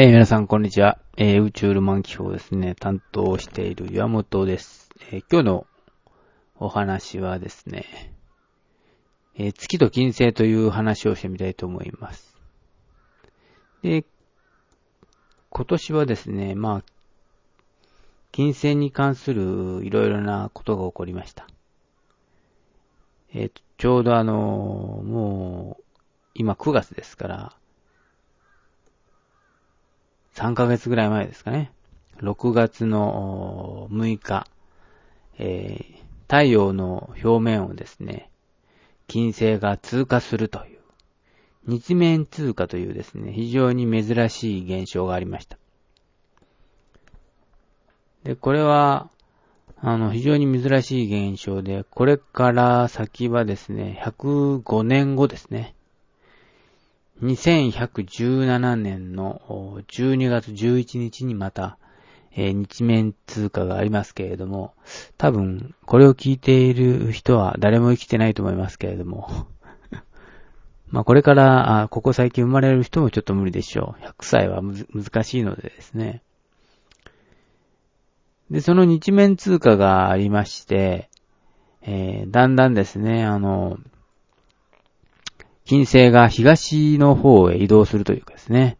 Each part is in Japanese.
えー皆さん、こんにちは。えー宇宙ルマン記をですね、担当している岩本です。えー今日のお話はですね、え月と金星という話をしてみたいと思います。で、今年はですね、まあ、金星に関するいろいろなことが起こりました。えちょうどあのもう、今9月ですから、3ヶ月ぐらい前ですかね。6月の6日、えー太陽の表面をですね、金星が通過するという、日面通過というですね、非常に珍しい現象がありました。で、これは、あの、非常に珍しい現象で、これから先はですね、105年後ですね。2117年の12月11日にまた、えー日面通過がありますけれども、多分、これを聞いている人は誰も生きてないと思いますけれども、まあこれから、あここ最近生まれる人もちょっと無理でしょう。100歳は難しいのでですね。で、その日面通過がありまして、えーだんだんですね、あの、金星が東の方へ移動するというかですね。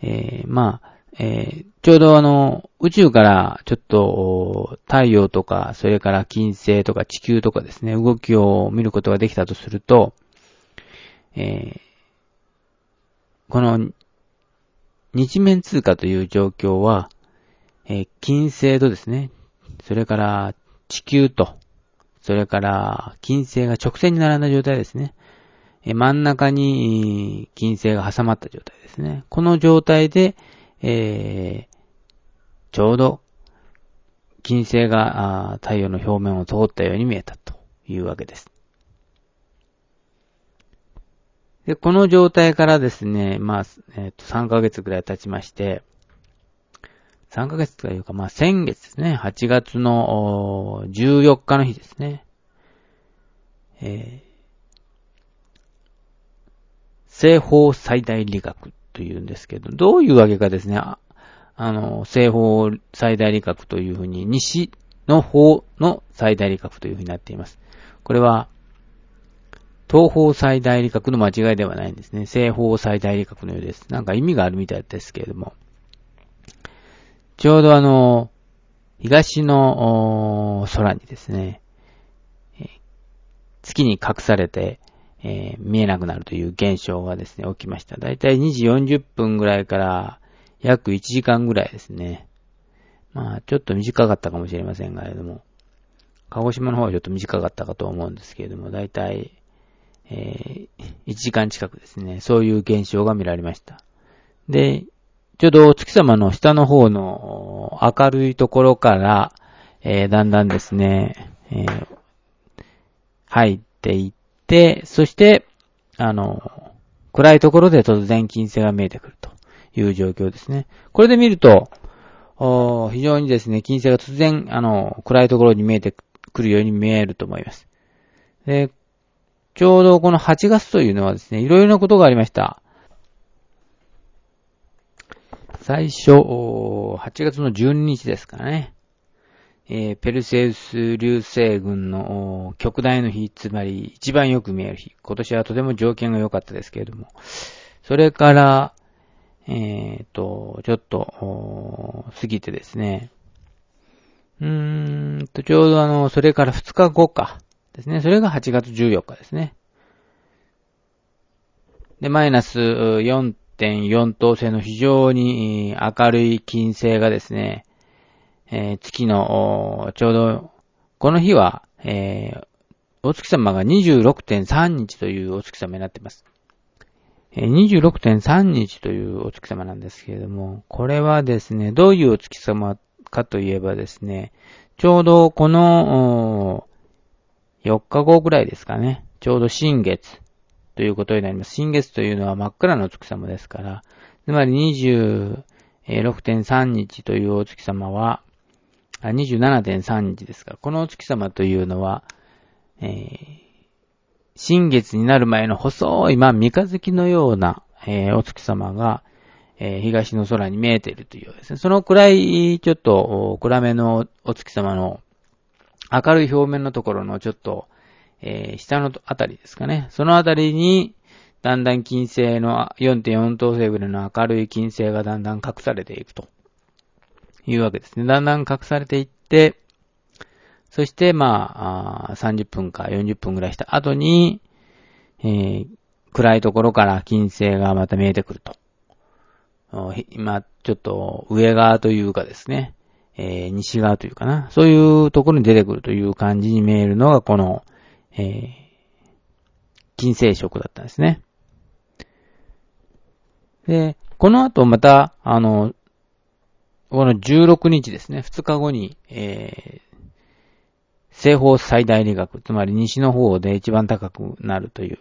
えーまあ、えーちょうどあの、宇宙からちょっと太陽とか、それから金星とか地球とかですね、動きを見ることができたとすると、えーこの日面通過という状況は、えー金星とですね、それから地球と、それから金星が直線に並んだ状態ですね。真ん中に金星が挟まった状態ですね。この状態で、えーちょうど金星が太陽の表面を通ったように見えたというわけです。で、この状態からですね、まあ、えっ、と、3ヶ月くらい経ちまして、3ヶ月というか、まあ、先月ですね、8月の14日の日ですね、えー西方最大理学というんですけど、どういうわけかですね、ああの、西方最大理学というふうに、西の方の最大理学というふうになっています。これは、東方最大理学の間違いではないんですね。西方最大理学のようです。なんか意味があるみたいですけれども。ちょうどあの、東の空にですね、月に隠されて、えー見えなくなるという現象がですね、起きました。だいたい2時40分ぐらいから約1時間ぐらいですね。まあ、ちょっと短かったかもしれませんがれども、鹿児島の方はちょっと短かったかと思うんですけれども、だいたい、えー1時間近くですね、そういう現象が見られました。で、ちょうどお月様の下の方の明るいところから、えーだんだんですね、えー入っていって、でそして、あの、暗いところで突然金星が見えてくるという状況ですね。これで見ると、非常にですね、金星が突然、あの、暗いところに見えてくるように見えると思います。で、ちょうどこの8月というのはですね、いろいろなことがありました。最初、8月の12日ですかね。えーペルセウス流星群の極大の日、つまり一番よく見える日。今年はとても条件が良かったですけれども。それから、えっ、と、ちょっと、お過ぎてですね。うーんと、ちょうどあの、それから2日後か。ですね。それが8月14日ですね。で、マイナス4.4等星の非常に明るい金星がですね、えー月の、ちょうど、この日は、えーお月様が26.3日というお月様になっています。え26.3日というお月様なんですけれども、これはですね、どういうお月様かといえばですね、ちょうどこの、4日後ぐらいですかね、ちょうど新月ということになります。新月というのは真っ暗なお月様ですから、つまり26.3日というお月様は、27.3日ですが、このお月様というのは、えー新月になる前の細い、まあ、三日月のような、えーお月様が、えー、東の空に見えているというようですね。そのくらい、ちょっと、暗めのお月様の明るい表面のところのちょっと、えー、下のあたりですかね。そのあたりに、だんだん金星の4.4等星ぐらいの明るい金星がだんだん隠されていくというわけですね。だんだん隠されていって、そして、まあ、30分か40分ぐらいした後に、えー、暗いところから金星がまた見えてくると。今、ちょっと上側というかですね、えー、西側というかな、そういうところに出てくるという感じに見えるのがこの、えー、金星色だったんですね。で、この後また、あの、この16日ですね、2日後に、えー、西方最大理学、つまり西の方で一番高くなるという、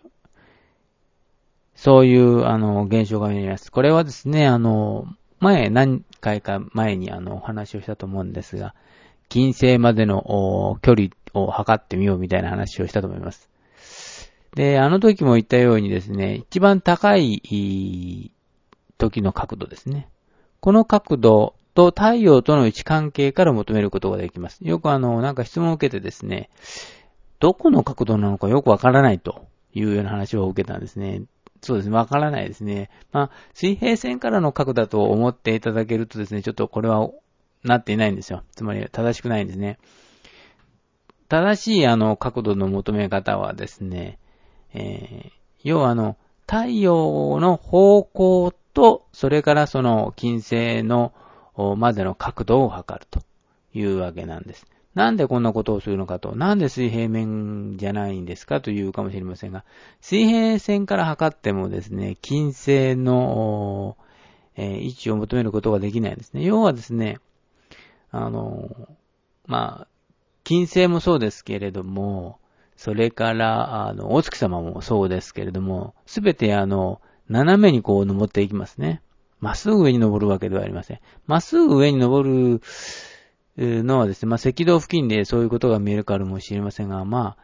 そういう、あの、現象が見えます。これはですね、あの、前、何回か前にあの、お話をしたと思うんですが、金星までの距離を測ってみようみたいな話をしたと思います。で、あの時も言ったようにですね、一番高い時の角度ですね。この角度と太陽との位置関係から求めることができます。よくあの、なんか質問を受けてですね、どこの角度なのかよくわからないというような話を受けたんですね。そうですね、わからないですね。まあ、水平線からの角だと思っていただけるとですね、ちょっとこれはなっていないんですよ。つまり正しくないんですね。正しいあの角度の求め方はですね、えー、要はあの、太陽の方向と、それからその金星のまでの角度を測るというわけなんです。なんでこんなことをするのかと、なんで水平面じゃないんですかというかもしれませんが、水平線から測ってもですね、金星の、え、位置を求めることができないんですね。要はですね、あの、まあ、金星もそうですけれども、それから、あの、お月様もそうですけれども、すべてあの、斜めにこう登っていきますね。まっすぐ上に登るわけではありません。まっすぐ上に登るのはですね、まあ、赤道付近でそういうことが見えるからもしれませんが、ま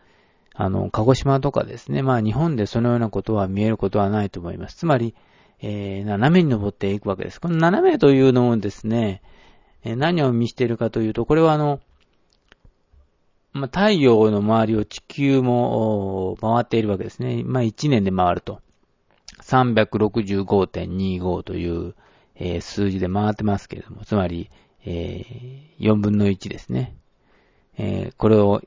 あ、あの、鹿児島とかですね、まあ、日本でそのようなことは見えることはないと思います。つまり、えー、斜めに登っていくわけです。この斜めというのもですね、えー、何を見しているかというと、これはあの、まあ、太陽の周りを地球も回っているわけですね。まあ、1年で回ると。365.25という、えー、数字で回ってますけれども、つまり、えー、4分の1ですね。えー、これを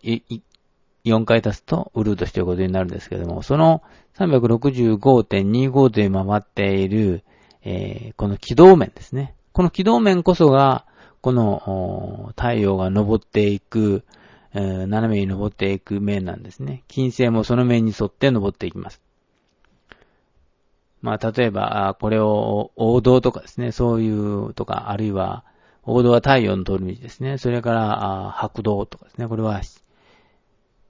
4回足すとウルートしていることになるんですけれども、その365.25で回っている、えー、この軌道面ですね。この軌道面こそが、この太陽が昇っていく、え、斜めに登っていく面なんですね。金星もその面に沿って登っていきます。まあ、例えば、これを王道とかですね、そういうとか、あるいは、王道は太陽の通り道ですね。それから、白道とかですね。これは、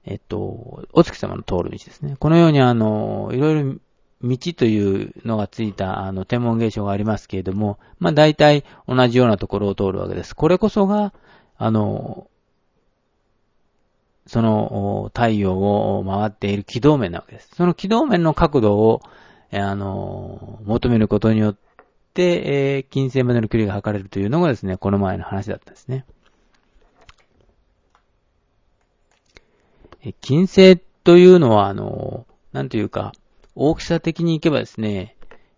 えっと、お月様の通る道ですね。このようにあの、いろいろ道というのがついたあの天文現象がありますけれども、まあ大体同じようなところを通るわけです。これこそが、あの、その太陽を回っている軌道面なわけです。その軌道面の角度を、あの、求めることによって、えー、金星までの距離が測れるというのがですね、この前の話だったんですね。金星というのは、あの、なんというか、大きさ的にいけばですね、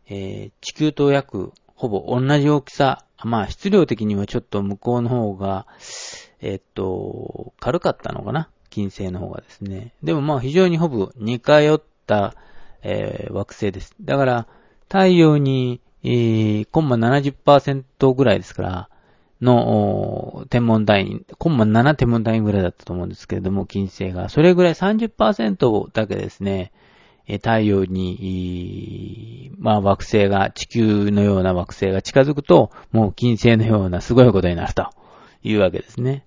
えー、地球と約、ほぼ同じ大きさ、まあ、質量的にはちょっと向こうの方が、え、っと、軽かったのかな？金星の方がですね。でもまあ非常にほぼ似通った、えー、惑星です。だから、太陽に、えー、コンマ70%ぐらいですから、の、天文単位、コンマ7天文単位ぐらいだったと思うんですけれども、金星が。それぐらい30%だけですね、え太陽に、まあ惑星が、地球のような惑星が近づくと、もう金星のようなすごいことになるというわけですね。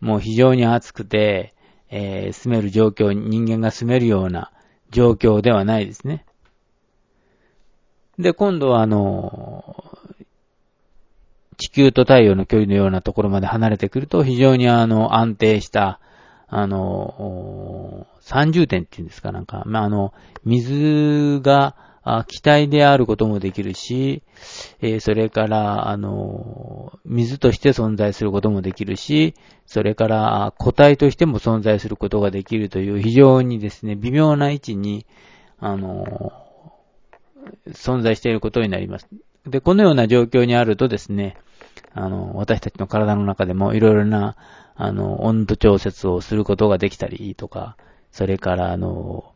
もう非常に暑くて、えー、住める状況に、人間が住めるような状況ではないですね。で、今度はあの、地球と太陽の距離のようなところまで離れてくると、非常にあの、安定した、あの、30点っていうんですか、なんか、まあ、あの、水が、あ気体であることもできるし、えー、それから、あの、水として存在することもできるし、それから固体としても存在することができるという非常にですね、微妙な位置に、あの、存在していることになります。で、このような状況にあるとですね、あの、私たちの体の中でもいろいろな、あの、温度調節をすることができたりとか、それから、あの、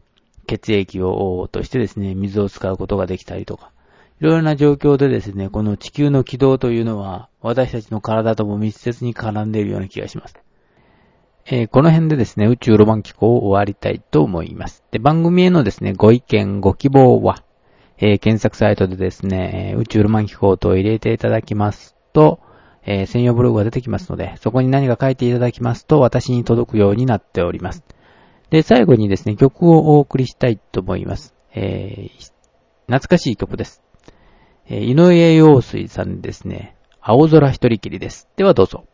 血液を、としてですね、水を使うことができたりとか、いろいろな状況でですね、この地球の軌道というのは、私たちの体とも密接に絡んでいるような気がします。えー、この辺でですね、宇宙ロマン機構を終わりたいと思います。で、番組へのですね、ご意見、ご希望は、えー、検索サイトでですね、宇宙ロマン機構と入れていただきますと、えー、専用ブログが出てきますので、そこに何か書いていただきますと、私に届くようになっております。で、最後にですね、曲をお送りしたいと思います。えー、懐かしい曲です。えー、井上陽水さんですね、青空一人きりです。ではどうぞ。